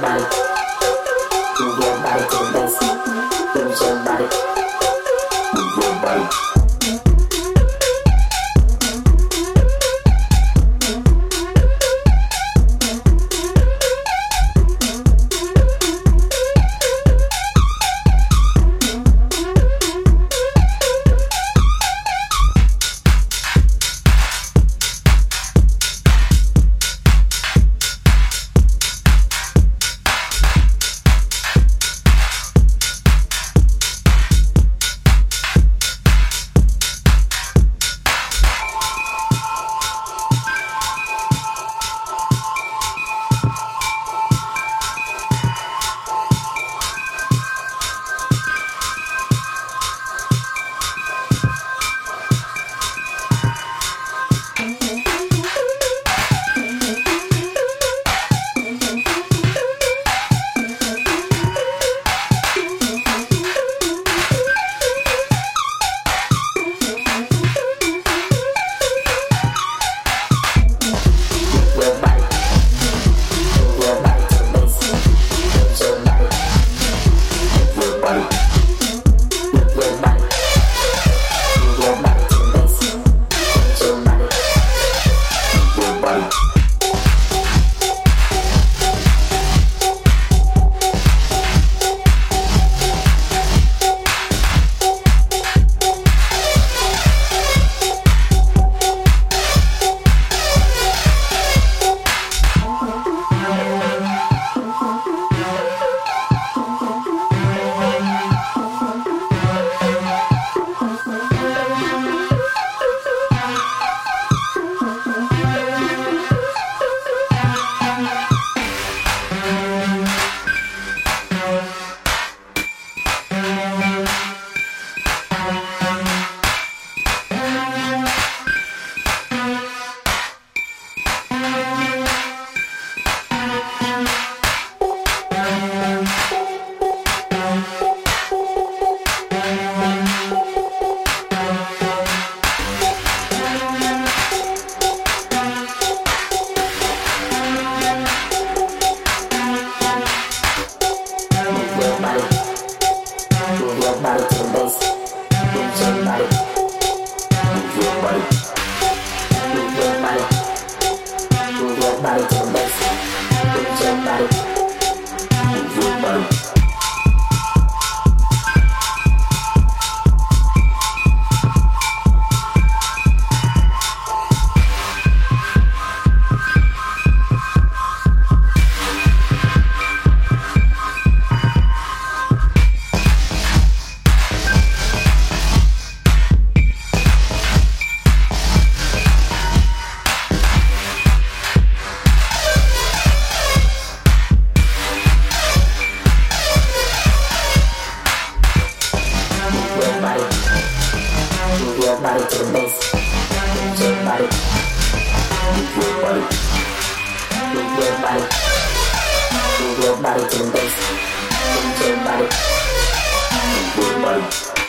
Bye. your body. Move your body to the bass. Move your body. Move your body.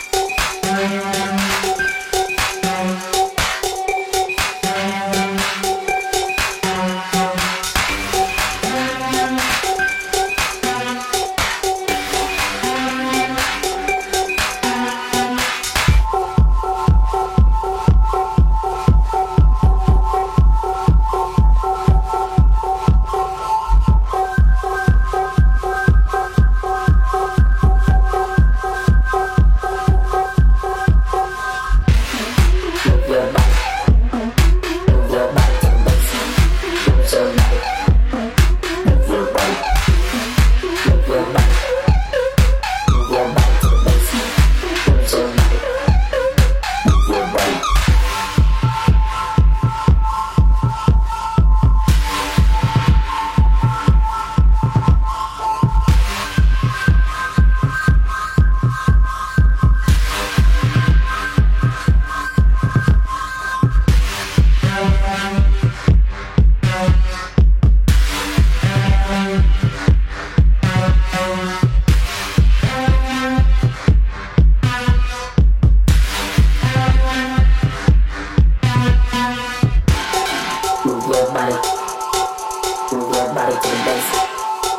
body to the bass.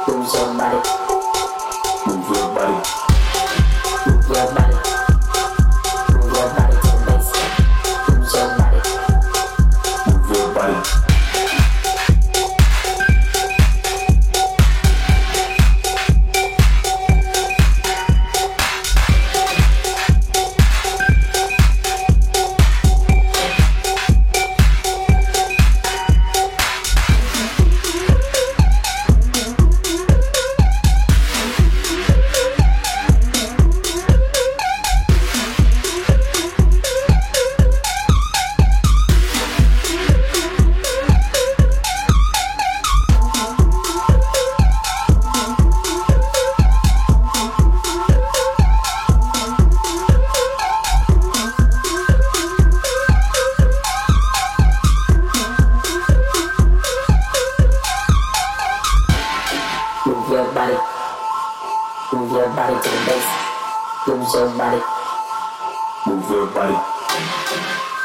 Move your body. Move your body. Move your body. Move your body to the bass. Move your body. Move your body. your body to the bass. Move your body. Move your body.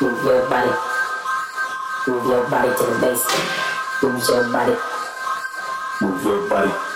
Move your body. Move your body to the bass. Move your body. Move your body.